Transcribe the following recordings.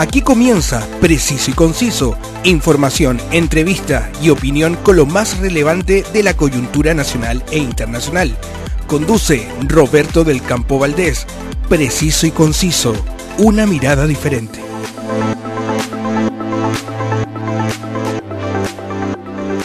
Aquí comienza Preciso y Conciso, información, entrevista y opinión con lo más relevante de la coyuntura nacional e internacional. Conduce Roberto del Campo Valdés. Preciso y Conciso, una mirada diferente.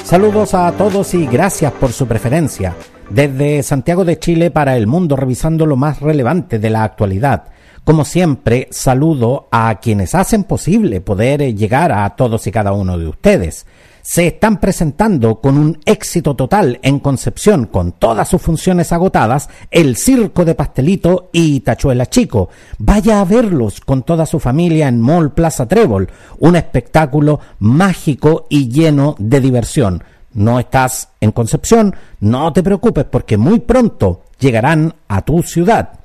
Saludos a todos y gracias por su preferencia. Desde Santiago de Chile para el mundo revisando lo más relevante de la actualidad como siempre, saludo a quienes hacen posible poder eh, llegar a todos y cada uno de ustedes. Se están presentando con un éxito total en Concepción, con todas sus funciones agotadas, el Circo de Pastelito y Tachuela Chico. Vaya a verlos con toda su familia en Mall Plaza Trébol, un espectáculo mágico y lleno de diversión. No estás en Concepción, no te preocupes porque muy pronto llegarán a tu ciudad.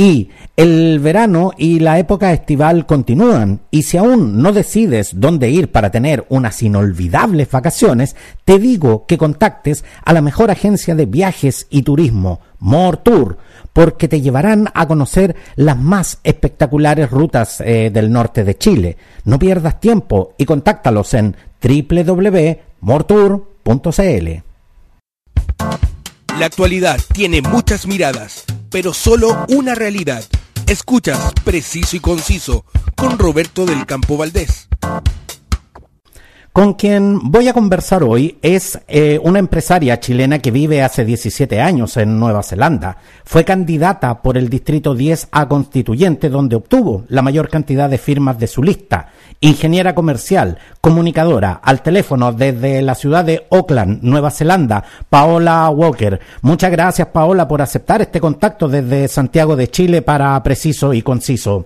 Y el verano y la época estival continúan y si aún no decides dónde ir para tener unas inolvidables vacaciones, te digo que contactes a la mejor agencia de viajes y turismo, More Tour, porque te llevarán a conocer las más espectaculares rutas eh, del norte de Chile. No pierdas tiempo y contáctalos en www.mortour.cl. La actualidad tiene muchas miradas pero solo una realidad. Escuchas Preciso y Conciso con Roberto del Campo Valdés. Con quien voy a conversar hoy es eh, una empresaria chilena que vive hace 17 años en Nueva Zelanda. Fue candidata por el Distrito 10 a Constituyente, donde obtuvo la mayor cantidad de firmas de su lista. Ingeniera comercial, comunicadora, al teléfono desde la ciudad de Auckland, Nueva Zelanda, Paola Walker. Muchas gracias, Paola, por aceptar este contacto desde Santiago de Chile para Preciso y Conciso.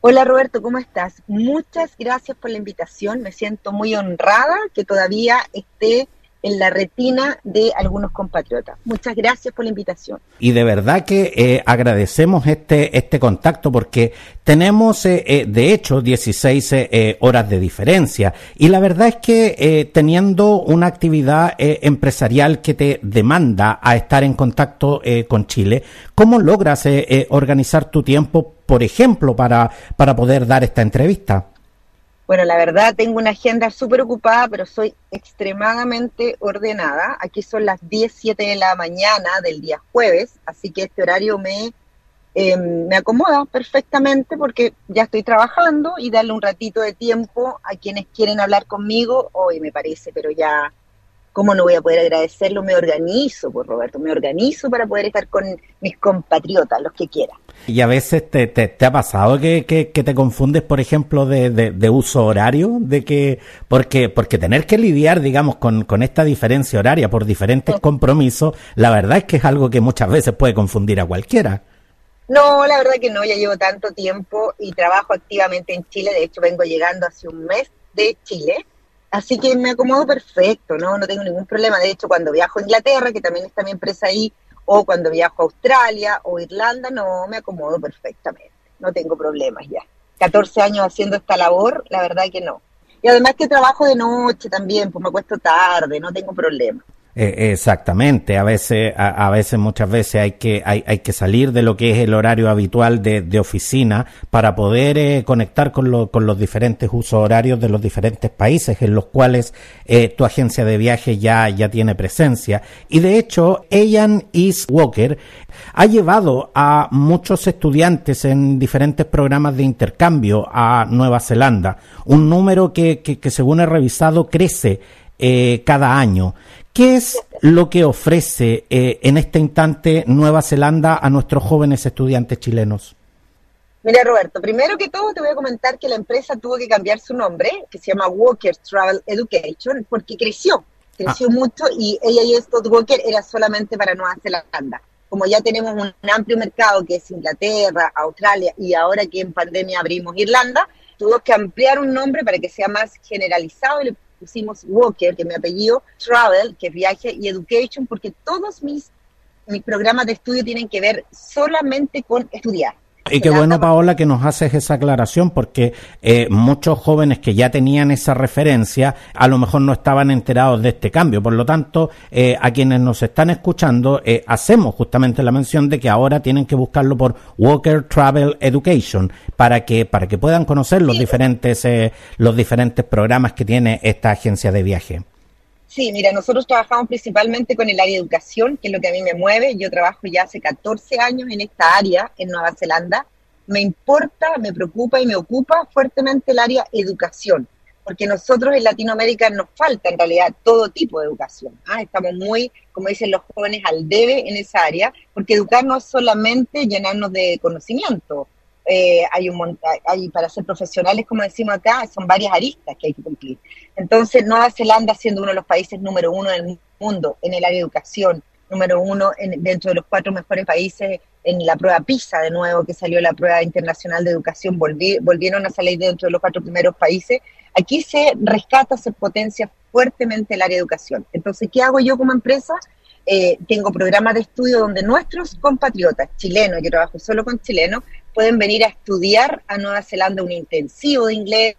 Hola Roberto, ¿cómo estás? Muchas gracias por la invitación. Me siento muy honrada que todavía esté en la retina de algunos compatriotas. Muchas gracias por la invitación. Y de verdad que eh, agradecemos este, este contacto porque tenemos, eh, eh, de hecho, 16 horas de diferencia. Y la verdad es que teniendo una actividad empresarial que te demanda a estar en contacto con Chile, ¿cómo logras organizar tu tiempo, por ejemplo, para, para poder dar esta entrevista? Bueno, la verdad tengo una agenda súper ocupada, pero soy extremadamente ordenada. Aquí son las 10, de la mañana del día jueves, así que este horario me, em, me acomoda perfectamente porque ya estoy trabajando y darle un ratito de tiempo a quienes quieren hablar conmigo, hoy me parece, pero ya ¿Cómo no voy a poder agradecerlo? Me organizo, pues, Roberto, me organizo para poder estar con mis compatriotas, los que quieran. Y a veces te, te, ha pasado que, que, te confundes, por ejemplo, de, de, uso horario, de que porque porque tener que lidiar, digamos, con, con esta diferencia horaria por diferentes compromisos, la verdad es que es algo que muchas veces puede confundir a cualquiera. No, la verdad que no, ya llevo tanto tiempo y trabajo activamente en Chile, de hecho vengo llegando hace un mes de Chile Así que me acomodo perfecto, ¿no? No tengo ningún problema. De hecho, cuando viajo a Inglaterra, que también está mi empresa ahí, o cuando viajo a Australia o Irlanda, no, me acomodo perfectamente. No tengo problemas ya. 14 años haciendo esta labor, la verdad que no. Y además que trabajo de noche también, pues me acuesto tarde, no tengo problema. Eh, exactamente, a veces, a, veces, muchas veces hay que, hay, hay, que salir de lo que es el horario habitual de, de oficina para poder eh, conectar con, con los diferentes usos horarios de los diferentes países en los cuales eh, tu agencia de viaje ya, ya tiene presencia. Y de hecho, Ian East Walker ha llevado a muchos estudiantes en diferentes programas de intercambio a Nueva Zelanda, un número que, que, que según he revisado crece eh, cada año. ¿Qué es lo que ofrece eh, en este instante Nueva Zelanda a nuestros jóvenes estudiantes chilenos? Mira, Roberto, primero que todo te voy a comentar que la empresa tuvo que cambiar su nombre, que se llama Walker Travel Education, porque creció, creció ah. mucho y ella y esto Walker era solamente para Nueva Zelanda. Como ya tenemos un amplio mercado que es Inglaterra, Australia y ahora que en pandemia abrimos Irlanda, tuvo que ampliar un nombre para que sea más generalizado y pusimos Walker, que es mi apellido, Travel, que es viaje, y Education, porque todos mis, mis programas de estudio tienen que ver solamente con estudiar. Y qué bueno, Paola, que nos haces esa aclaración, porque eh, muchos jóvenes que ya tenían esa referencia, a lo mejor no estaban enterados de este cambio. Por lo tanto, eh, a quienes nos están escuchando, eh, hacemos justamente la mención de que ahora tienen que buscarlo por Walker Travel Education, para que, para que puedan conocer los diferentes, los diferentes programas que tiene esta agencia de viaje. Sí, mira, nosotros trabajamos principalmente con el área de educación, que es lo que a mí me mueve. Yo trabajo ya hace 14 años en esta área en Nueva Zelanda. Me importa, me preocupa y me ocupa fuertemente el área educación, porque nosotros en Latinoamérica nos falta en realidad todo tipo de educación. ¿ah? Estamos muy, como dicen los jóvenes, al debe en esa área, porque educar no es solamente llenarnos de conocimiento, eh, hay un hay para ser profesionales, como decimos acá, son varias aristas que hay que cumplir. Entonces, Nueva Zelanda, siendo uno de los países número uno del mundo en el área de educación, número uno en, dentro de los cuatro mejores países en la prueba PISA, de nuevo, que salió la prueba internacional de educación, volvieron a salir dentro de los cuatro primeros países. Aquí se rescata, se potencia fuertemente el área de educación. Entonces, ¿qué hago yo como empresa? Eh, tengo programas de estudio donde nuestros compatriotas chilenos, yo trabajo solo con chilenos, pueden venir a estudiar a Nueva Zelanda un intensivo de inglés,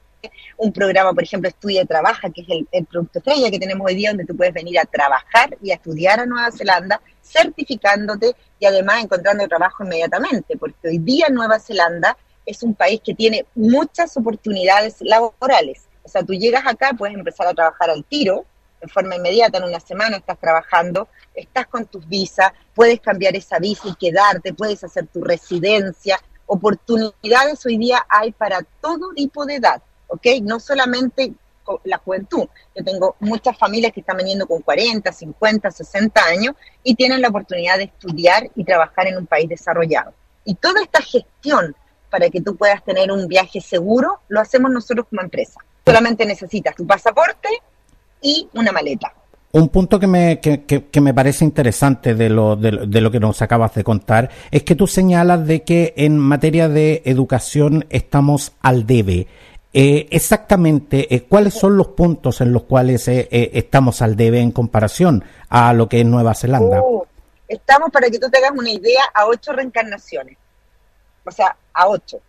un programa, por ejemplo, Estudia y Trabaja, que es el, producto estrella que tenemos hoy día, donde tú puedes venir a trabajar y a estudiar a Nueva Zelanda, certificándote y además encontrando trabajo inmediatamente, porque hoy día Nueva Zelanda es un país que tiene muchas oportunidades laborales. O sea, tú llegas acá, puedes empezar a trabajar al tiro, de forma inmediata, en una semana estás trabajando, estás con tus visas, puedes cambiar esa visa y quedarte, puedes hacer tu residencia, oportunidades hoy día hay para todo tipo de edad, ¿ok? No solamente la juventud. Yo tengo muchas familias que están veniendo con 40, 50, 60 años y tienen la oportunidad de estudiar y trabajar en un país desarrollado. Y toda esta gestión para que tú puedas tener un viaje seguro, lo hacemos nosotros como empresa. Solamente necesitas tu pasaporte y una maleta. Un punto que me, que, que, me parece interesante de lo, de, lo que nos acabas de contar es que tú señalas de que en materia de educación estamos al debe. Eh, exactamente, eh, ¿cuáles son los puntos en los cuales eh, estamos al debe en comparación a lo que es Nueva Zelanda? Uh, estamos, para que tú te hagas una idea, a ocho reencarnaciones. O sea, a ocho.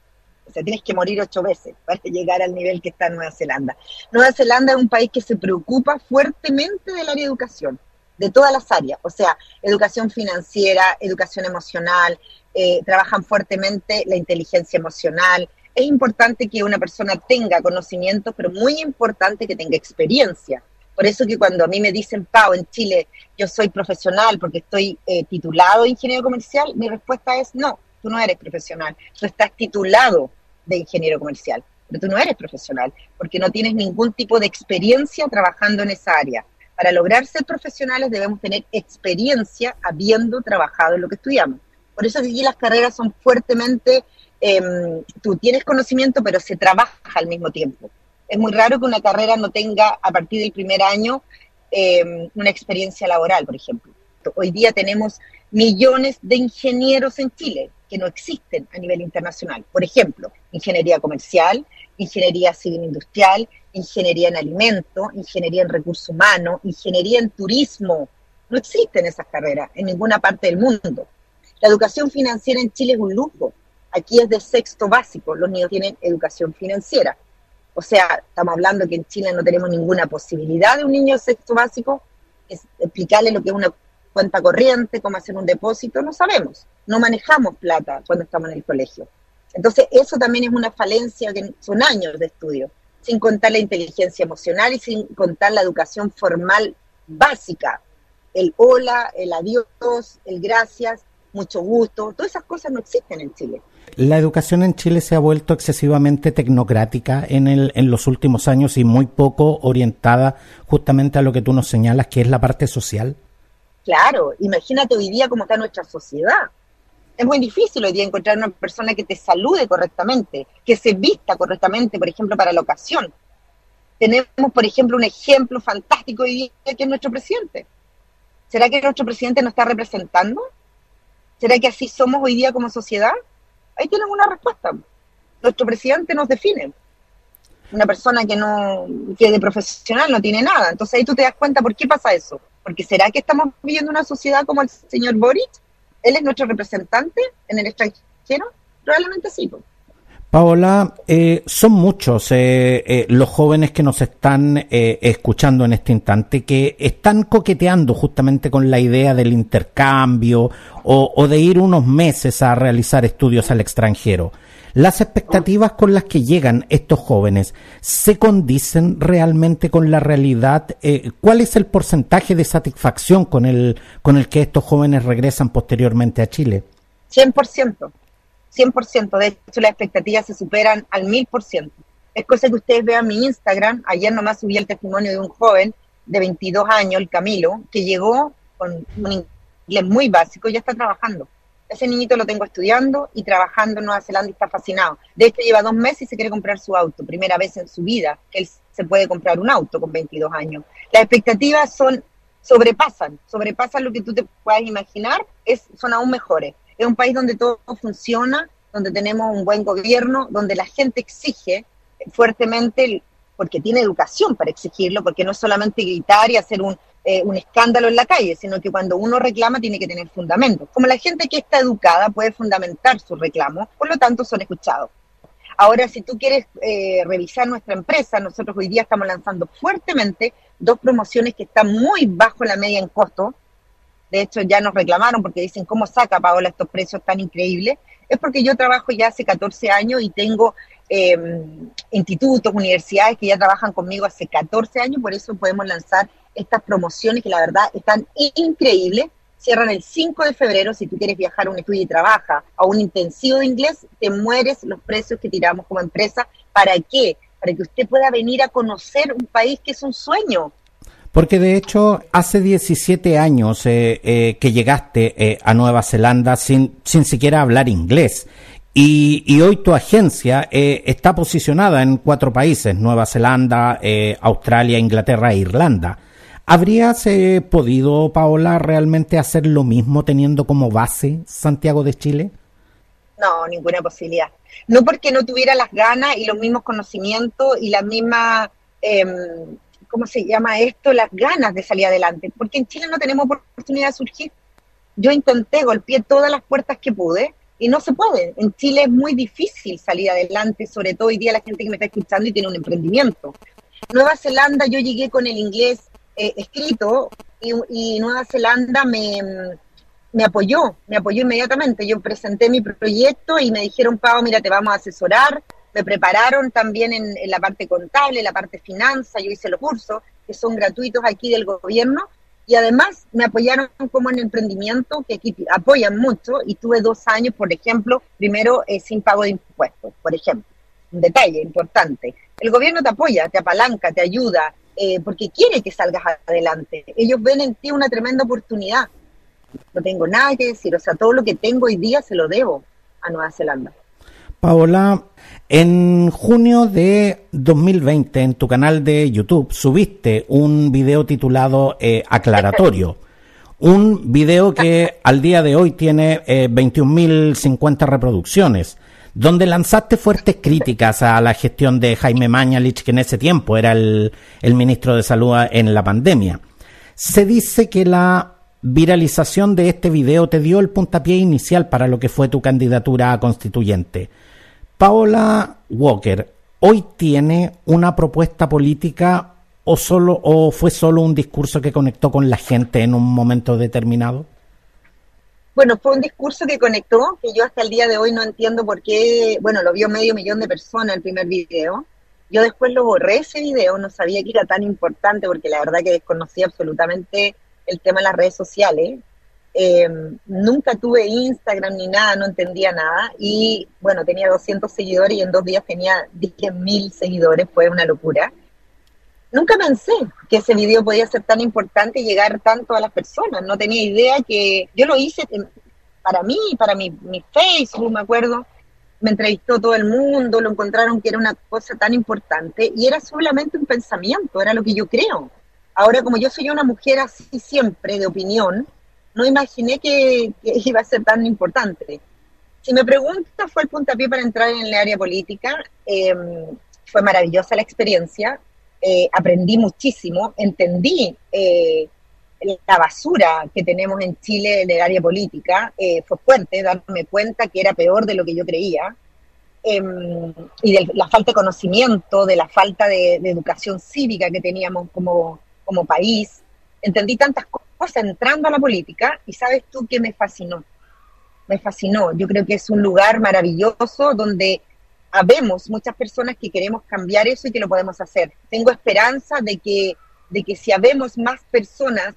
O sea, tienes que morir ocho veces para llegar al nivel que está Nueva Zelanda. Nueva Zelanda es un país que se preocupa fuertemente del área de educación, de todas las áreas. O sea, educación financiera, educación emocional, eh, trabajan fuertemente la inteligencia emocional. Es importante que una persona tenga conocimiento, pero muy importante que tenga experiencia. Por eso que cuando a mí me dicen, Pau, en Chile yo soy profesional porque estoy eh, titulado ingeniero comercial, mi respuesta es no, tú no eres profesional, tú estás titulado de ingeniero comercial, pero tú no eres profesional porque no tienes ningún tipo de experiencia trabajando en esa área. Para lograr ser profesionales debemos tener experiencia habiendo trabajado en lo que estudiamos. Por eso aquí las carreras son fuertemente, em, tú tienes conocimiento, pero se trabaja al mismo tiempo. Es muy raro que una carrera no tenga a partir del primer año em, una experiencia laboral, por ejemplo. Hoy día tenemos millones de ingenieros en Chile que no existen a nivel internacional. Por ejemplo, ingeniería comercial, ingeniería civil industrial, ingeniería en alimento, ingeniería en recursos humanos, ingeniería en turismo. No existen esas carreras en ninguna parte del mundo. La educación financiera en Chile es un lujo. Aquí es de sexto básico. Los niños tienen educación financiera. O sea, estamos hablando que en Chile no tenemos ninguna posibilidad de un niño de sexto básico explicarle lo que es una cuenta corriente, cómo hacer un depósito, no sabemos. No manejamos plata cuando estamos en el colegio. Entonces, eso también es una falencia que son años de estudio, sin contar la inteligencia emocional y sin contar la educación formal básica. El hola, el adiós, el gracias, mucho gusto, todas esas cosas no existen en Chile. La educación en Chile se ha vuelto excesivamente tecnocrática en, el, en los últimos años y muy poco orientada justamente a lo que tú nos señalas, que es la parte social. Claro, imagínate hoy día cómo está nuestra sociedad. Es muy difícil hoy día encontrar una persona que te salude correctamente, que se vista correctamente, por ejemplo, para la ocasión. Tenemos, por ejemplo, un ejemplo fantástico hoy día que es nuestro presidente. ¿Será que nuestro presidente nos está representando? ¿Será que así somos hoy día como sociedad? Ahí tienen una respuesta. Nuestro presidente nos define. Una persona que no, que de profesional no tiene nada. Entonces ahí tú te das cuenta por qué pasa eso. Porque ¿será que estamos viviendo una sociedad como el señor Boric? ¿Él es nuestro representante en el extranjero? Probablemente sí. Paola, eh, son muchos eh, eh, los jóvenes que nos están escuchando en este instante que están coqueteando justamente con la idea del intercambio o, de ir unos meses a realizar estudios al extranjero. ¿Las expectativas con las que llegan estos jóvenes se condicen realmente con la realidad? ¿Cuál es el porcentaje de satisfacción con el, con el que estos jóvenes regresan posteriormente a Chile? 100%. 100%. De hecho, las expectativas se superan al 1000%. Es cosa que ustedes vean mi Instagram. Ayer nomás subí el testimonio de un joven de 22 años, el Camilo, que llegó con un inglés muy básico y ya está trabajando. Ese niñito lo tengo estudiando y trabajando en Nueva Zelanda y está fascinado. De hecho, lleva dos meses y se quiere comprar su auto. Primera vez en su vida que él se puede comprar un auto con 22 años. Las expectativas son sobrepasan, sobrepasan lo que tú te puedas imaginar, son aún mejores. Es un país donde todo funciona, donde tenemos un buen gobierno, donde la gente exige fuertemente, porque tiene educación para exigirlo, porque no es solamente gritar y hacer un, eh, un escándalo en la calle, sino que cuando uno reclama tiene que tener fundamentos. Como la gente que está educada puede fundamentar su reclamo, por lo tanto son escuchados. Ahora, si tú quieres eh, revisar nuestra empresa, nosotros hoy día estamos lanzando fuertemente dos promociones que están muy bajo la media en costo, de hecho ya nos reclamaron porque dicen, ¿cómo saca Paola estos precios tan increíbles? Es porque yo trabajo ya hace 14 años y tengo em, institutos, universidades que ya trabajan conmigo hace 14 años, por eso podemos lanzar estas promociones que la verdad están increíbles. Cierran el 5 de febrero, si tú quieres viajar a un estudio y trabaja a un intensivo de inglés, te mueres los precios que tiramos como empresa. ¿Para qué? Para que usted pueda venir a conocer un país que es un sueño, porque de hecho, hace 17 años eh, eh, que llegaste eh, a Nueva Zelanda sin, sin siquiera hablar inglés. Y, hoy tu agencia está posicionada en cuatro países, Nueva Zelanda, Australia, Inglaterra e Irlanda. ¿Habrías podido, Paola, realmente hacer lo mismo teniendo como base Santiago de Chile? No, ninguna posibilidad. No porque no tuviera las ganas y los mismos conocimientos y la misma em, ¿cómo se llama esto? Las ganas de salir adelante, porque en Chile no tenemos oportunidad de surgir. Yo intenté, golpeé todas las puertas que pude y no se puede. En Chile es muy difícil salir adelante, sobre todo hoy día la gente que me está escuchando y tiene un emprendimiento. Nueva Zelanda, yo llegué con el inglés eh, escrito y, Nueva Zelanda me, me apoyó, me apoyó inmediatamente. Yo presenté mi proyecto y me dijeron, Pau, mira, te vamos a asesorar, me prepararon también en, la parte contable, la parte finanza, yo hice los cursos que son gratuitos aquí del gobierno y además me apoyaron como en emprendimiento, que aquí apoyan mucho y tuve dos años, por ejemplo, primero eh, sin pago de impuestos, por ejemplo. Un detalle importante. El gobierno te apoya, te apalanca, te ayuda, eh, porque quiere que salgas adelante. Ellos ven en ti una tremenda oportunidad. No tengo nada que decir, o sea, todo lo que tengo hoy día se lo debo a Nueva Zelanda. Paola, en junio de 2020 en tu canal de YouTube subiste un video titulado eh, Aclaratorio. Un video que al día de hoy tiene eh, 21.050 reproducciones, donde lanzaste fuertes críticas a la gestión de Jaime Mañalich, que en ese tiempo era el, el ministro de Salud en la pandemia. Se dice que la viralización de este video te dio el puntapié inicial para lo que fue tu candidatura a constituyente. Paola Walker, ¿hoy tiene una propuesta política o, solo, o fue solo un discurso que conectó con la gente en un momento determinado? Bueno, fue un discurso que conectó, que yo hasta el día de hoy no entiendo por qué, bueno, lo vio medio millón de personas el primer video. Yo después lo borré ese video, no sabía que era tan importante porque la verdad que desconocía absolutamente el tema de las redes sociales. Em, nunca tuve Instagram ni nada, no entendía nada. Y bueno, tenía 200 seguidores y en dos días tenía 10.000 seguidores, fue una locura. Nunca pensé que ese video podía ser tan importante y llegar tanto a las personas. No tenía idea que yo lo hice para mí, para mi, mi Facebook, me acuerdo. Me entrevistó todo el mundo, lo encontraron que era una cosa tan importante y era solamente un pensamiento, era lo que yo creo. Ahora, como yo soy una mujer así siempre de opinión, no imaginé que, iba a ser tan importante. Si me pregunta, fue el puntapié para entrar en el área política. Em, fue maravillosa la experiencia, eh, aprendí muchísimo, entendí eh, la basura que tenemos en Chile en el área política, eh, fue fuerte darme cuenta que era peor de lo que yo creía, em, y de la falta de conocimiento, de la falta de, educación cívica que teníamos como, como país. Entendí tantas cosas entrando a la política y sabes tú que me fascinó. Me fascinó. Yo creo que es un lugar maravilloso donde habemos muchas personas que queremos cambiar eso y que lo podemos hacer. Tengo esperanza de que de que si habemos más personas,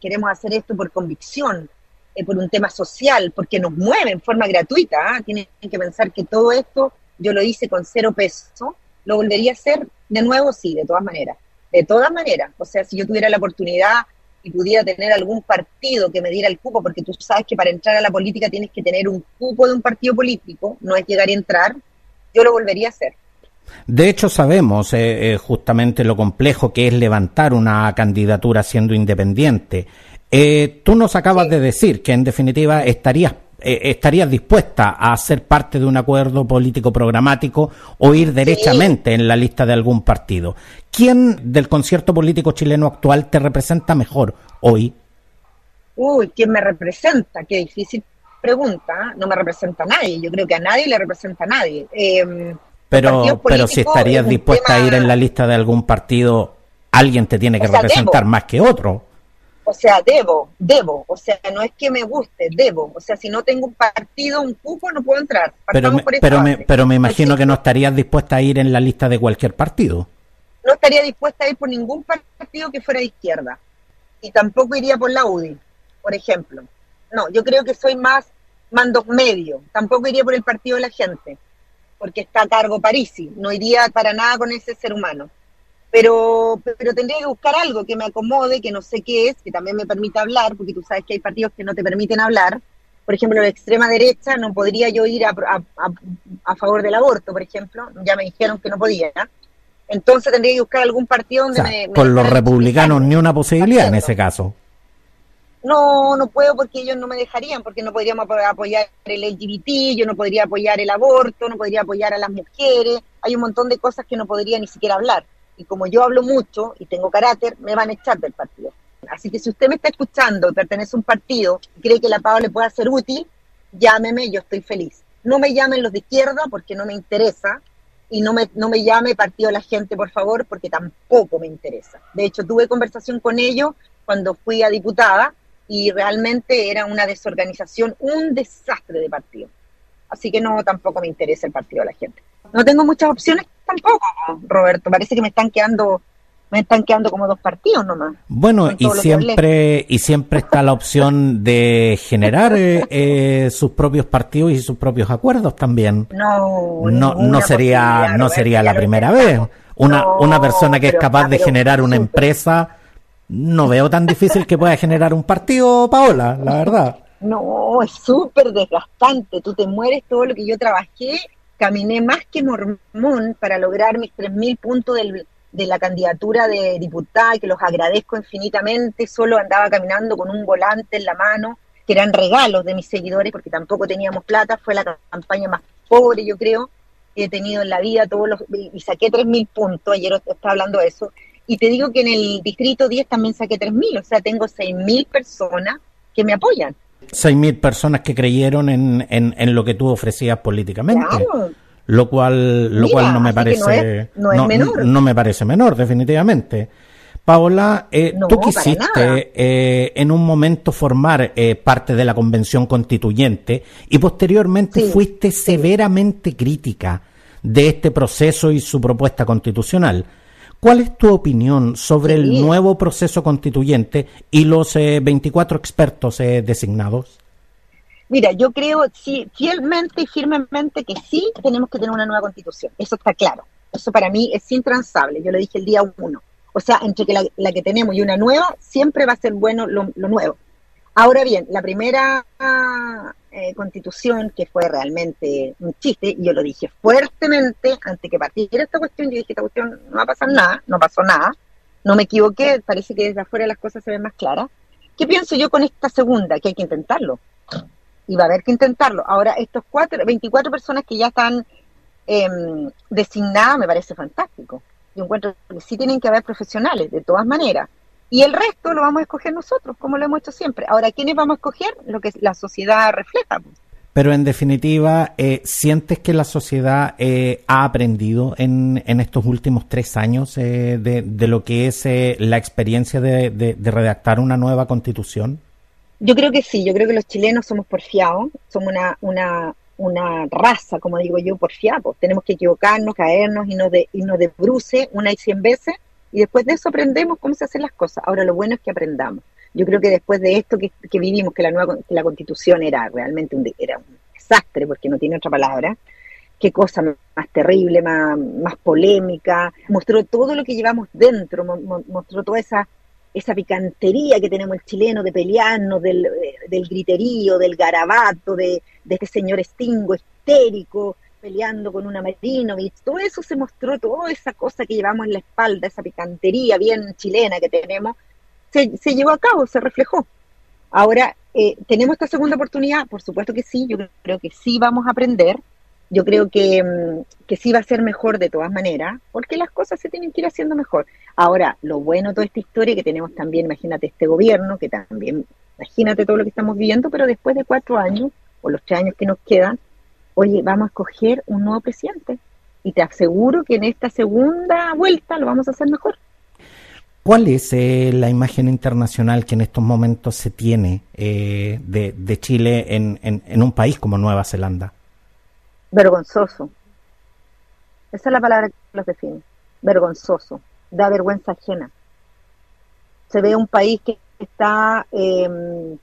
queremos hacer esto por convicción, eh, por un tema social, porque nos mueve en forma gratuita, ¿ah? tienen que pensar que todo esto yo lo hice con cero peso, lo volvería a hacer de nuevo, sí, de todas maneras, de todas maneras, o sea, si yo tuviera la oportunidad y pudiera tener algún partido que me diera el cupo, porque tú sabes que para entrar a la política tienes que tener un cupo de un partido político, no es llegar y entrar, yo lo volvería a hacer. De hecho, sabemos eh, eh, justamente lo complejo que es levantar una candidatura siendo independiente. Eh, tú nos acabas de decir que en definitiva estarías estarías dispuesta a ser parte de un acuerdo político programático o ir derechamente en la lista de algún partido. ¿Quién del concierto político chileno actual te representa mejor hoy? Uy, ¿quién me representa? Qué difícil pregunta. No me representa a nadie. Yo creo que a nadie le representa a nadie. Eh, pero, pero si estarías dispuesta a ir en la lista de algún partido, alguien te tiene que representar más que otro. O sea, debo, debo. O sea, no es que me guste, debo. O sea, si no tengo un partido, un cupo, no puedo entrar. Pero me, pero, me, pero me imagino que no estarías dispuesta a ir en la lista de cualquier partido. No estaría dispuesta a ir por ningún partido que fuera de izquierda. Y tampoco iría por la UDI, por ejemplo. No, yo creo que soy más mandos medios. Tampoco iría por el partido de la gente porque está a cargo Parisi, no iría para nada con ese ser humano. Pero, pero tendría que buscar algo que me acomode, que no sé qué es, que también me permita hablar, porque tú sabes que hay partidos que no te permiten hablar. Por ejemplo, la extrema derecha no podría yo ir a, a, favor del aborto, por ejemplo, ya me dijeron que no podía. Entonces tendría que buscar algún partido donde me, Con los republicanos ni una posibilidad en ese caso no, no puedo porque ellos no me dejarían, porque no podríamos apoyar el LGBT, yo no podría apoyar el aborto, no podría apoyar a las mujeres, hay un montón de cosas que no podría ni siquiera hablar. Y como yo hablo mucho y tengo carácter, me van a echar del partido. Así que si usted me está escuchando y pertenece a un partido y cree que la PAO le pueda ser útil, llámeme, yo estoy feliz. No me llamen los de izquierda porque no me interesa y no me, no me llame Partido de la Gente, por favor, porque tampoco me interesa. De hecho, tuve conversación con ellos cuando fui a diputada y realmente era una desorganización, un desastre de partido. Así que no, tampoco me interesa el partido de la gente. No tengo muchas opciones tampoco, Roberto. Parece que me están quedando me están quedando como dos partidos nomás. Bueno, y siempre y siempre está la opción de generar eh, eh, sus propios partidos y sus propios acuerdos también. No, no, no sería no sería la primera vez. Una una persona que es capaz de generar una empresa no veo tan difícil que pueda generar un partido, Paola, la verdad. No, es súper desgastante. Tú te mueres todo lo que yo trabajé. Caminé más que mormón para lograr mis 3.000 puntos de la candidatura de diputada, que los agradezco infinitamente. Solo andaba caminando con un volante en la mano, que eran regalos de mis seguidores, porque tampoco teníamos plata. Fue la campaña más pobre, yo creo, que he tenido en la vida. todos los Y saqué 3.000 puntos. Ayer estaba hablando de eso y te digo que en el distrito 10 también saqué 3.000, o sea, tengo 6.000 personas que me apoyan. 6.000 personas que creyeron en, en, lo que tú ofrecías políticamente. Lo cual, lo cual no me parece no, es, menor. no, me parece menor, definitivamente. Paola, eh, tú quisiste eh, en un momento formar eh, parte de la convención constituyente y posteriormente fuiste severamente crítica de este proceso y su propuesta constitucional. ¿Cuál es tu opinión sobre el nuevo proceso constituyente y los 24 eh, expertos eh, designados? Mira, yo creo sí, fielmente y firmemente que sí tenemos que tener una nueva constitución. Eso está claro. Eso para mí es intransable. Yo lo dije el día uno. O sea, entre que la, que tenemos y una nueva, siempre va a ser bueno lo nuevo. Ahora bien, la primera eh, constitución, que fue realmente un chiste, y yo lo dije fuertemente antes que partiera esta cuestión, yo dije, esta cuestión no va a pasar nada, no pasó nada, no me equivoqué, parece que desde afuera las cosas se ven más claras. ¿Qué pienso yo con esta segunda? Que hay que intentarlo. Y va a haber que intentarlo. Ahora, estos cuatro, 24 personas que ya están em, designadas me parece fantástico. Yo encuentro que sí tienen que haber profesionales, de todas maneras y el resto lo vamos a escoger nosotros, como lo hemos hecho siempre. Ahora, ¿quiénes vamos a escoger? Lo que la sociedad refleja. Pues. Pero en definitiva, eh, ¿sientes que la sociedad eh, ha aprendido en, en, estos últimos tres años eh, de, de, lo que es eh, la experiencia de, de, de, redactar una nueva constitución? Yo creo que sí, yo creo que los chilenos somos porfiados, somos una, una, una raza, como digo yo, porfiados. Tenemos que equivocarnos, caernos y nos, de, y nos desbruce una y cien veces y después de eso aprendemos cómo se hacen las cosas. Ahora lo bueno es que aprendamos. Yo creo que después de esto que, que vivimos, que la nueva que la constitución era realmente un, era un desastre, porque no tiene otra palabra, qué cosa más terrible, más, más polémica, mostró todo lo que llevamos dentro, mostró toda esa, esa picantería que tenemos el chileno de pelearnos, del, del griterío, del garabato, de, de este señor estingo, histérico, peleando con una Marinovich, todo eso se mostró, toda esa cosa que llevamos en la espalda, esa picantería bien chilena que tenemos, se, se llevó a cabo, se reflejó. Ahora, eh, ¿tenemos esta segunda oportunidad? Por supuesto que sí, yo creo que sí vamos a aprender, yo creo que, mm, que sí va a ser mejor de todas maneras, porque las cosas se tienen que ir haciendo mejor. Ahora, lo bueno de toda esta historia que tenemos también, imagínate este gobierno, que también, imagínate todo lo que estamos viviendo, pero después de cuatro años, o los tres años que nos quedan, oye, vamos a escoger un nuevo presidente. Y te aseguro que en esta segunda vuelta lo vamos a hacer mejor. ¿Cuál es eh, la imagen internacional que en estos momentos se tiene eh, de, de, Chile en, en, en, un país como Nueva Zelanda? Vergonzoso. Esa es la palabra que los define. Vergonzoso. Da vergüenza ajena. Se ve un país que está, eh,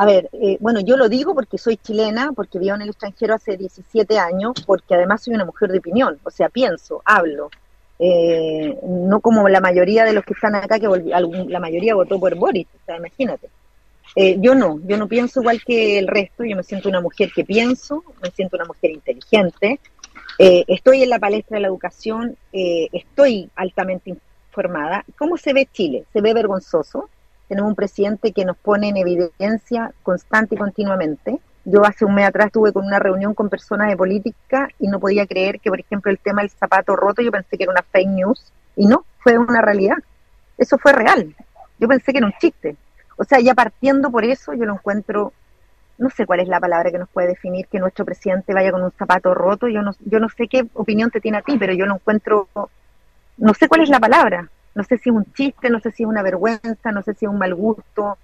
a ver, eh, bueno, yo lo digo porque soy chilena, porque vivo en el extranjero hace 17 años, porque además soy una mujer de opinión, o sea, pienso, hablo, eh, no como la mayoría de los que están acá, que la mayoría votó por Boris, o sea, imagínate. Eh, yo no, yo no pienso igual que el resto, yo me siento una mujer que pienso, me siento una mujer inteligente, eh, estoy en la palestra de la educación, eh, estoy altamente informada. ¿Cómo se ve Chile? Se ve vergonzoso. Tenemos un presidente que nos pone en evidencia constante y continuamente. Yo hace un mes atrás estuve con una reunión con personas de política y no podía creer que, por ejemplo, el tema del zapato roto, yo pensé que era una fake news y no, fue una realidad. Eso fue real. Yo pensé que era un chiste. O sea, ya partiendo por eso, yo lo encuentro, no sé cuál es la palabra que nos puede definir que nuestro presidente vaya con un zapato roto. Yo no, yo no sé qué opinión te tiene a ti, pero yo lo encuentro, no sé cuál es la palabra. No sé si es un chiste, no sé si es una vergüenza, no sé si es un mal gusto,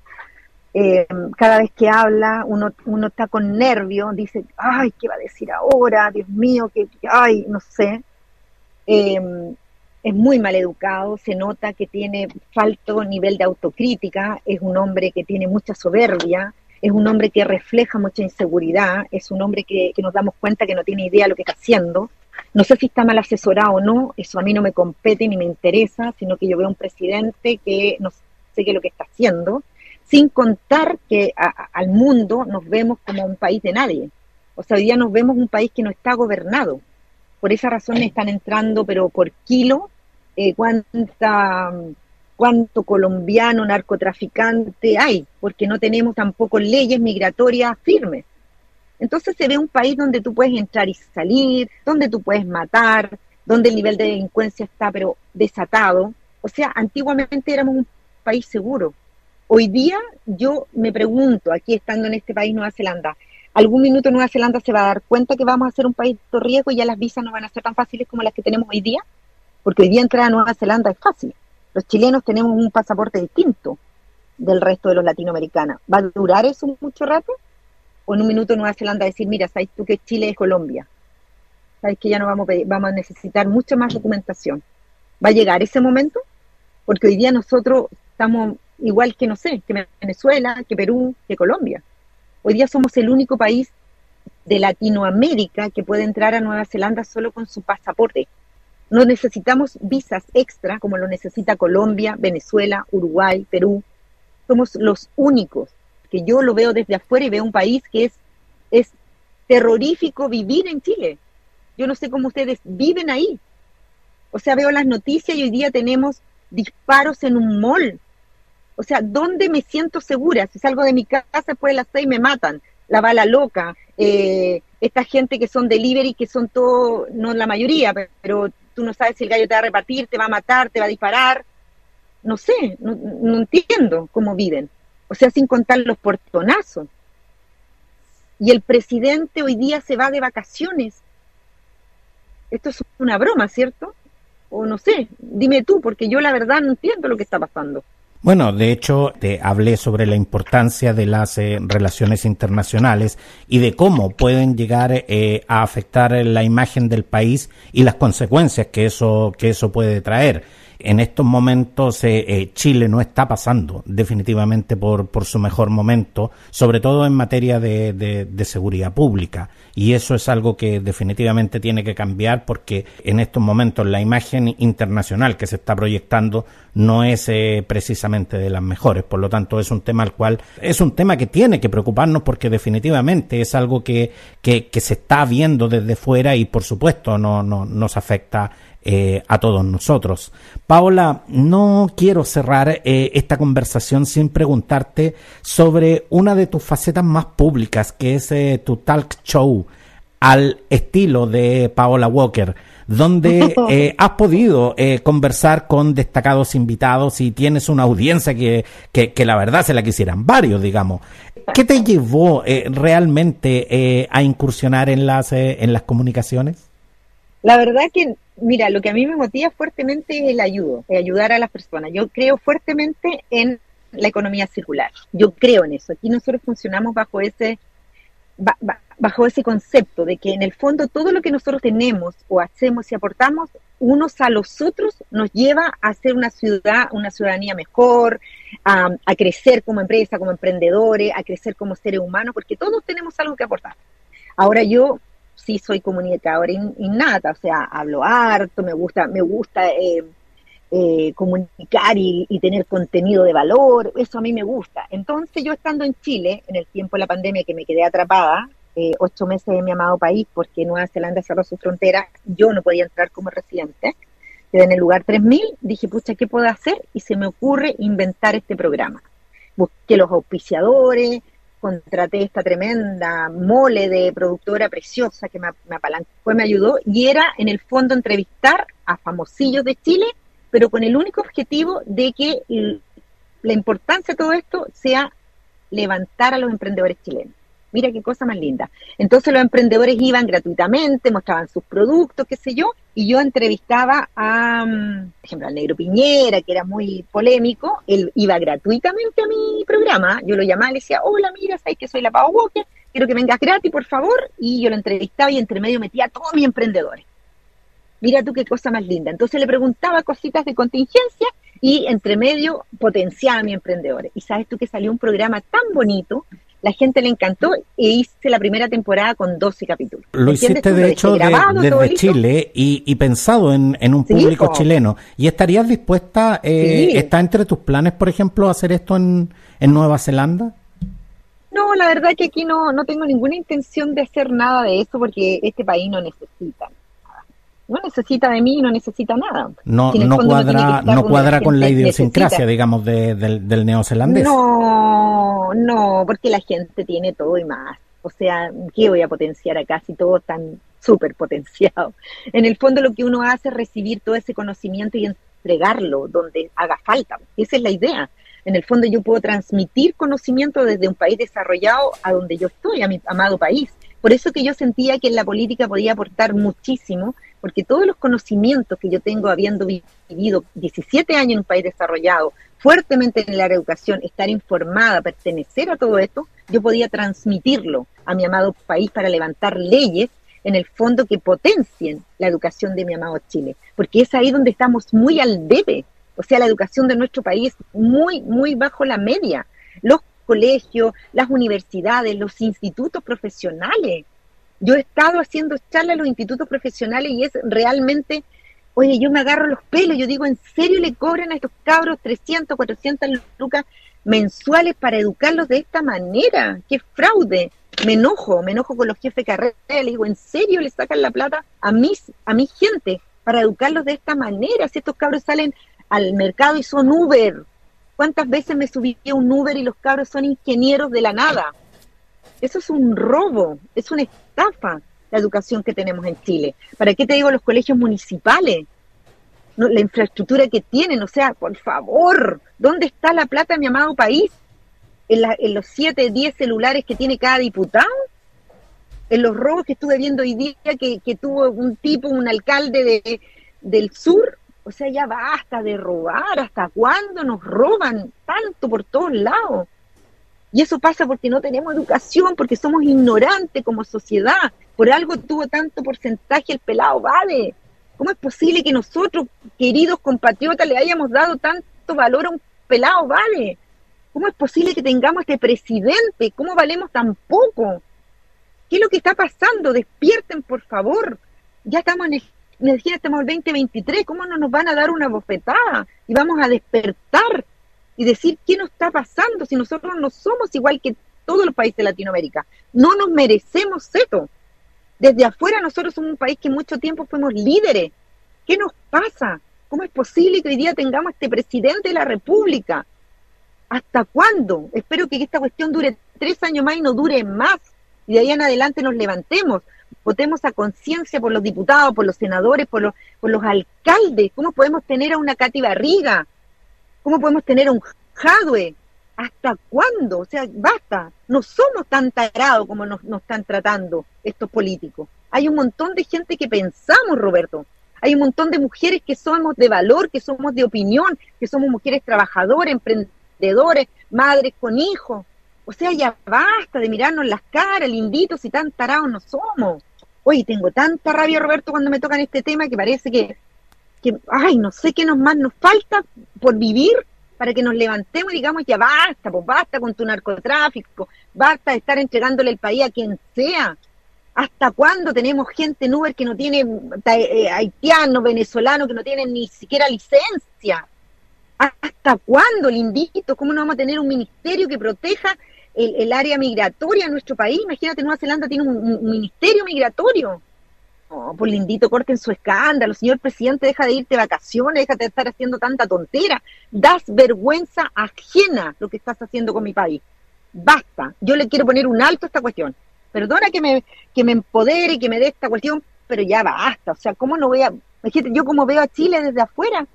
eh, cada vez que habla uno, uno está con nervio, dice, ay, ¿qué va a decir ahora? Dios mío, que, ay, no sé. Eh, es muy mal educado, se nota que tiene falto nivel de autocrítica, es un hombre que tiene mucha soberbia, es un hombre que refleja mucha inseguridad, es un hombre que, que nos damos cuenta que no tiene idea de lo que está haciendo. No sé si está mal asesorado o no, eso a mí no me compete ni me interesa, sino que yo veo un presidente que no sé qué es lo que está haciendo sin contar que al mundo nos vemos como un país de nadie. O sea, hoy día nos vemos un país que no está gobernado. Por esa razón están entrando, pero por kilo, eh, cuánta, cuánto colombiano narcotraficante hay, porque no tenemos tampoco leyes migratorias firmes. Entonces se ve un país donde tú puedes entrar y salir, donde tú puedes matar, donde el nivel de delincuencia está pero desatado. O sea, antiguamente éramos un país seguro, Hoy día yo me pregunto, aquí estando en este país, Nueva Zelanda, algún minuto Nueva Zelanda se va a dar cuenta que vamos a ser un país de riesgo y ya las visas no van a ser tan fáciles como las que tenemos hoy día, porque hoy día entrar a Nueva Zelanda es fácil. Los chilenos tenemos un pasaporte distinto del resto de los latinoamericanos. ¿Va a durar eso mucho rato? ¿O en un minuto Nueva Zelanda decir, mira, sabes tú que Chile es Colombia? Sabes que ya no vamos a, pedir, vamos a necesitar mucha más documentación. ¿Va a llegar ese momento? Porque hoy día nosotros estamos igual que, no sé, que Venezuela, que Perú, que Colombia. Hoy día somos el único país de Latinoamérica que puede entrar a Nueva Zelanda solo con su pasaporte. No necesitamos visas extra como lo necesita Colombia, Venezuela, Uruguay, Perú. Somos los únicos que yo lo veo desde afuera y veo un país que es, es terrorífico vivir en Chile. Yo no sé cómo ustedes viven ahí. O sea, veo las noticias y hoy día tenemos disparos en un mall o sea, ¿dónde me siento segura? Si salgo de mi casa después de las seis me matan, la bala loca, eh, esta gente que son delivery, que son todo, no la mayoría, pero tú no sabes si el gallo te va a repartir, te va a matar, te va a disparar. no sé, no, no entiendo cómo viven. O sea, sin contar los portonazos. Y el presidente hoy día se va de vacaciones. Esto es una broma, ¿cierto? O no sé, dime tú, porque yo la verdad no entiendo lo que está pasando. Bueno, de hecho, te hablé sobre la importancia de las eh, relaciones internacionales y de cómo pueden llegar eh, a afectar la imagen del país y las consecuencias que eso, que eso puede traer en estos momentos eh, eh, Chile no está pasando definitivamente por, su mejor momento, sobre todo en materia de, seguridad pública. Y eso es algo que definitivamente tiene que cambiar porque en estos momentos la imagen internacional que se está proyectando no es eh, precisamente de las mejores. Por lo tanto, es un tema al cual es un tema que tiene que preocuparnos porque definitivamente es algo que, se está viendo desde fuera y por supuesto no nos afecta eh, a todos nosotros. Paola, no quiero cerrar eh, esta conversación sin preguntarte sobre una de tus facetas más públicas, que es eh, tu talk show al estilo de Paola Walker, donde has podido conversar con destacados invitados y tienes una audiencia que, que, que, la verdad se la quisieran varios, digamos. ¿Qué te llevó realmente a incursionar en las, en las comunicaciones? La verdad que Mira, lo que a mí me motiva fuertemente es el ayudo, el ayudar a las personas. Yo creo fuertemente en la economía circular. Yo creo en eso. Aquí nosotros funcionamos bajo ese bajo ese concepto de que en el fondo todo lo que nosotros tenemos o hacemos y aportamos unos a los otros nos lleva a ser una ciudad, una ciudadanía mejor, a, a crecer como empresa, como emprendedores, a crecer como seres humanos, porque todos tenemos algo que aportar. Ahora yo sí soy comunicadora innata, o sea, hablo harto, me gusta, me gusta eh, eh, comunicar y, tener contenido de valor, eso a mí me gusta. Entonces yo estando en Chile, en el tiempo de la pandemia que me quedé atrapada, eh, ocho meses en mi amado país porque Nueva Zelanda cerró su frontera, yo no podía entrar como residente, en el lugar 3000, dije, pucha, ¿qué puedo hacer? Y se me ocurre inventar este programa. Busqué los auspiciadores, contraté esta tremenda mole de productora preciosa que me, apalancó y me ayudó, y era en el fondo entrevistar a famosillos de Chile, pero con el único objetivo de que la importancia de todo esto sea levantar a los emprendedores chilenos. Mira qué cosa más linda. Entonces los emprendedores iban gratuitamente, mostraban sus productos, qué sé yo, y yo entrevistaba a, mm, por ejemplo, al Negro Piñera, que era muy polémico, él iba gratuitamente a mi programa, yo lo llamaba le decía, hola, mira, sabes que soy la Pau Walker, quiero que vengas gratis, por favor, y yo lo entrevistaba y entre medio metía a todos mis emprendedores. Mira tú qué cosa más linda. Entonces le preguntaba cositas de contingencia y entre medio potenciaba a mis emprendedores. Y sabes tú que salió un programa tan bonito la gente le encantó e hice la primera temporada con 12 capítulos. Lo hiciste de hecho desde Chile y, pensado en, un público chileno. ¿Y estarías dispuesta, eh, está entre tus planes, por ejemplo, hacer esto en, Nueva Zelanda? No, la verdad que aquí no, no tengo ninguna intención de hacer nada de eso porque este país no necesita no necesita de mí, no necesita nada. No, no cuadra, no cuadra con la idiosincrasia, digamos, del, del neozelandés. No, no, porque la gente tiene todo y más. O sea, ¿qué voy a potenciar acá si todo tan súper potenciado? En el fondo lo que uno hace es recibir todo ese conocimiento y entregarlo donde haga falta. Esa es la idea. En el fondo yo puedo transmitir conocimiento desde un país desarrollado a donde yo estoy, a mi amado país. Por eso que yo sentía que en la política podía aportar muchísimo porque todos los conocimientos que yo tengo habiendo vivido 17 años en un país desarrollado, fuertemente en la educación, estar informada, pertenecer a todo esto, yo podía transmitirlo a mi amado país para levantar leyes en el fondo que potencien la educación de mi amado Chile, porque es ahí donde estamos muy al debe, o sea, la educación de nuestro país muy, muy bajo la media. Los colegios, las universidades, los institutos profesionales, yo he estado haciendo charlas en los institutos profesionales y es realmente, oye, yo me agarro los pelos, yo digo, ¿en serio le cobran a estos cabros 300, 400 lucas mensuales para educarlos de esta manera? ¡Qué fraude! Me enojo, me enojo con los jefes de carrera, le digo, ¿en serio le sacan la plata a mis, a mi gente para educarlos de esta manera? Si estos cabros salen al mercado y son Uber, ¿cuántas veces me subí a un Uber y los cabros son ingenieros de la nada? Eso es un robo, es una estafa la educación que tenemos en Chile. ¿Para qué te digo los colegios municipales? la infraestructura que tienen. O sea, por favor, ¿dónde está la plata mi amado país? ¿En, en los 7, 10 celulares que tiene cada diputado? ¿En los robos que estuve viendo hoy día que, que tuvo un tipo, un alcalde de, del sur? O sea, ya basta de robar. ¿Hasta cuándo nos roban tanto por todos lados? Y eso pasa porque no tenemos educación, porque somos ignorantes como sociedad. Por algo tuvo tanto porcentaje el pelado Vale. ¿Cómo es posible que nosotros, queridos compatriotas, le hayamos dado tanto valor a un pelado Vale? ¿Cómo es posible que tengamos este presidente? ¿Cómo valemos tan poco? ¿Qué es lo que está pasando? Despierten, por favor. Ya estamos en el, estamos en el 2023. ¿Cómo no nos van a dar una bofetada? Y vamos a despertar y decir qué nos está pasando si nosotros no somos igual que todos los países de Latinoamérica. No nos merecemos esto. Desde afuera nosotros somos un país que mucho tiempo fuimos líderes. ¿Qué nos pasa? ¿Cómo es posible que hoy día tengamos este presidente de la República? ¿Hasta cuándo? Espero que esta cuestión dure tres años más y no dure más. Y de ahí en adelante nos levantemos, votemos a conciencia por los diputados, por los senadores, por los, por los alcaldes. ¿Cómo podemos tener a una Cati Barriga? ¿Cómo podemos tener un Jadwe? ¿Hasta cuándo? O sea, basta. No somos tan tarados como nos, están tratando estos políticos. Hay un montón de gente que pensamos, Roberto. Hay un montón de mujeres que somos de valor, que somos de opinión, que somos mujeres trabajadoras, emprendedores, madres con hijos. O sea, ya basta de mirarnos las caras, linditos y tan tarados no somos. Oye, tengo tanta rabia, Roberto, cuando me tocan este tema que parece que, que ay, no sé qué nos más nos falta por vivir para que nos levantemos y digamos, ya basta, pues basta con tu narcotráfico, basta de estar entregándole el país a quien sea. ¿Hasta cuándo tenemos gente en Uber que no tiene, eh, haitianos, venezolanos, que no tienen ni siquiera licencia? ¿Hasta cuándo, lindito? ¿Cómo no vamos a tener un ministerio que proteja el, área migratoria en nuestro país? Imagínate, Nueva Zelanda tiene un ministerio migratorio. No, por lindito, corten su escándalo. Señor presidente, deja de irte de vacaciones, deja de estar haciendo tanta tontera. Das vergüenza ajena lo que estás haciendo con mi país. Basta. Yo le quiero poner un alto a esta cuestión. Perdona que me, que me empodere y que me dé esta cuestión, pero ya basta. O sea, ¿cómo no voy a... Yo como veo a Chile desde afuera,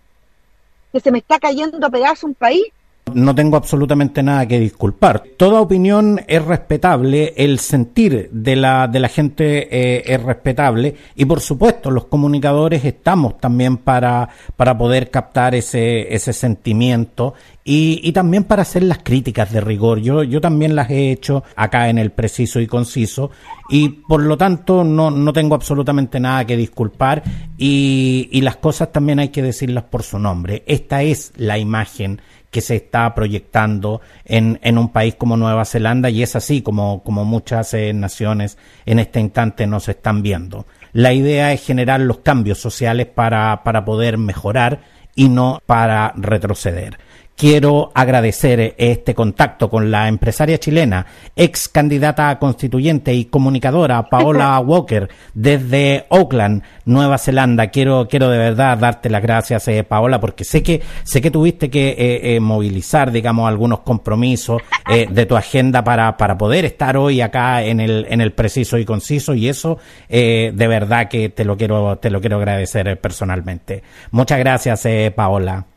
que se me está cayendo a pedazos un país, no tengo absolutamente nada que disculpar. Toda opinión es respetable, el sentir de la, de la gente eh, es respetable y por supuesto los comunicadores estamos también para, para poder captar ese, ese sentimiento y, y, también para hacer las críticas de rigor. Yo, yo también las he hecho acá en el preciso y conciso y por lo tanto no, no tengo absolutamente nada que disculpar y, y las cosas también hay que decirlas por su nombre. Esta es la imagen que se está proyectando en, en un país como Nueva Zelanda y es así como, como muchas eh, naciones en este instante nos están viendo. La idea es generar los cambios sociales para, para poder mejorar y no para retroceder quiero agradecer este contacto con la empresaria chilena, ex candidata a constituyente y comunicadora Paola Walker desde Auckland, Nueva Zelanda. Quiero, quiero de verdad darte las gracias, eh, Paola, porque sé que, sé que tuviste que eh, eh, movilizar, digamos, algunos compromisos de tu agenda para, para poder estar hoy acá en el, en el preciso y conciso y eso de verdad que te lo quiero, te lo quiero agradecer personalmente. Muchas gracias, Paola.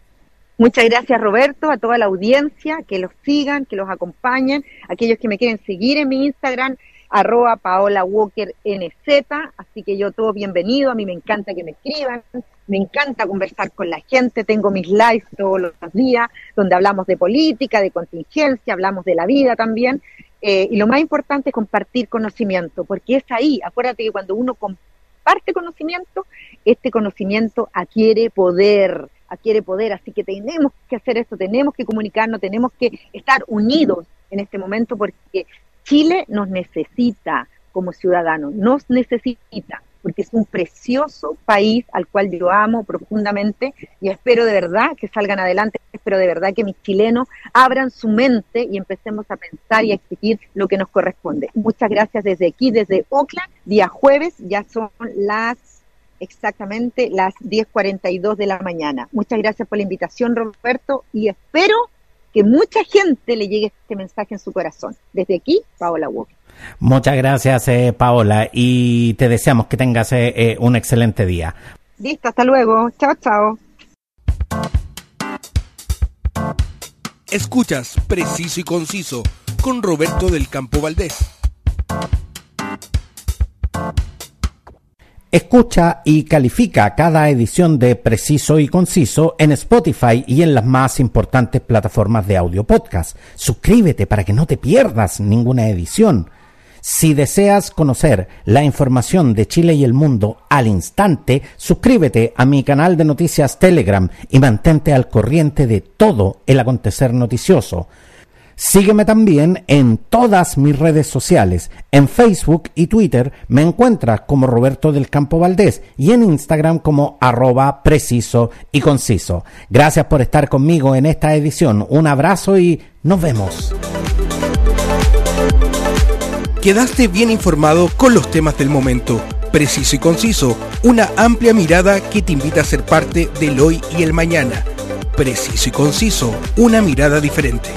Muchas gracias Roberto, a toda la audiencia, que los sigan, que los acompañen, aquellos que me quieren seguir en mi Instagram, arroba Paola Walker así que yo todo bienvenido, a mí me encanta que me escriban, me encanta conversar con la gente, tengo mis lives todos los días, donde hablamos de política, de contingencia, hablamos de la vida también, eh, y lo más importante es compartir conocimiento, porque es ahí, acuérdate que cuando uno comparte conocimiento, este conocimiento adquiere poder, adquiere poder, así que tenemos que hacer esto, tenemos que comunicarnos, tenemos que estar unidos en este momento porque Chile nos necesita como ciudadanos, nos necesita, porque es un precioso país al cual yo amo profundamente y espero de verdad que salgan adelante, espero de verdad que mis chilenos abran su mente y empecemos a pensar y a exigir lo que nos corresponde. Muchas gracias desde aquí, desde Oakland, día jueves, ya son las exactamente las 10.42 de la mañana. Muchas gracias por la invitación, Roberto, y espero que mucha gente le llegue este mensaje en su corazón. Desde aquí, Paola Walker. Muchas gracias, eh, Paola, y te deseamos que tengas eh, eh, un excelente día. Listo, hasta luego. Chao, chao. Escuchas Preciso y Conciso con Roberto del Campo Valdés Escucha y califica cada edición de Preciso y Conciso en Spotify y en las más importantes plataformas de audio podcast. Suscríbete para que no te pierdas ninguna edición. Si deseas conocer la información de Chile y el mundo al instante, suscríbete a mi canal de noticias Telegram y mantente al corriente de todo el acontecer noticioso. Sígueme también en todas mis redes sociales. En Facebook y Twitter me encuentras como Roberto del Campo Valdés y en Instagram como arroba preciso y conciso. Gracias por estar conmigo en esta edición. Un abrazo y nos vemos. Quedaste bien informado con los temas del momento. Preciso y conciso. Una amplia mirada que te invita a ser parte del hoy y el mañana. Preciso y conciso. Una mirada diferente.